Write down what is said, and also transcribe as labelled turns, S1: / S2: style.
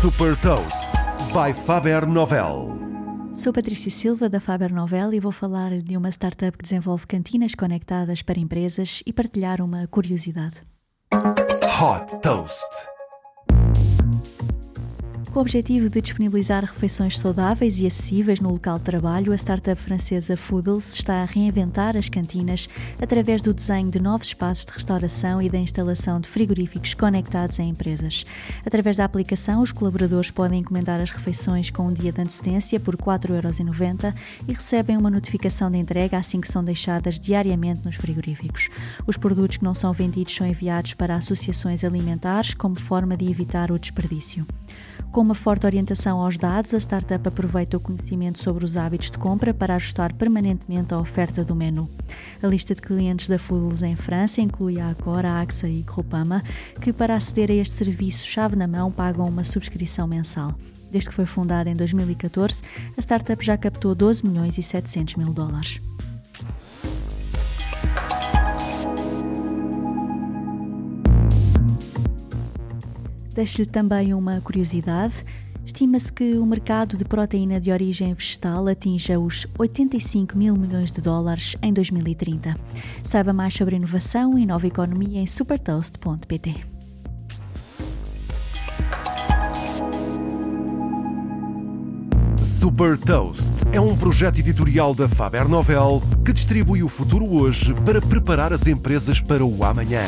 S1: Super Toast by Faber Novel.
S2: Sou Patrícia Silva da Faber Novel e vou falar de uma startup que desenvolve cantinas conectadas para empresas e partilhar uma curiosidade.
S1: Hot Toast.
S2: Com o objetivo de disponibilizar refeições saudáveis e acessíveis no local de trabalho, a startup francesa Foodles está a reinventar as cantinas através do desenho de novos espaços de restauração e da instalação de frigoríficos conectados em empresas. Através da aplicação, os colaboradores podem encomendar as refeições com um dia de antecedência por 4,90€ e recebem uma notificação de entrega assim que são deixadas diariamente nos frigoríficos. Os produtos que não são vendidos são enviados para associações alimentares como forma de evitar o desperdício. Com uma forte orientação aos dados, a startup aproveita o conhecimento sobre os hábitos de compra para ajustar permanentemente a oferta do menu. A lista de clientes da Foodles em França inclui a Accor, a AXA e Groupama, que para aceder a este serviço chave na mão pagam uma subscrição mensal. Desde que foi fundada em 2014, a startup já captou 12 milhões e 700 mil dólares. Deixo-lhe também uma curiosidade. Estima-se que o mercado de proteína de origem vegetal atinja os 85 mil milhões de dólares em 2030. Saiba mais sobre inovação e nova economia em supertoast.pt.
S1: Super Toast é um projeto editorial da Faber Novel que distribui o futuro hoje para preparar as empresas para o amanhã.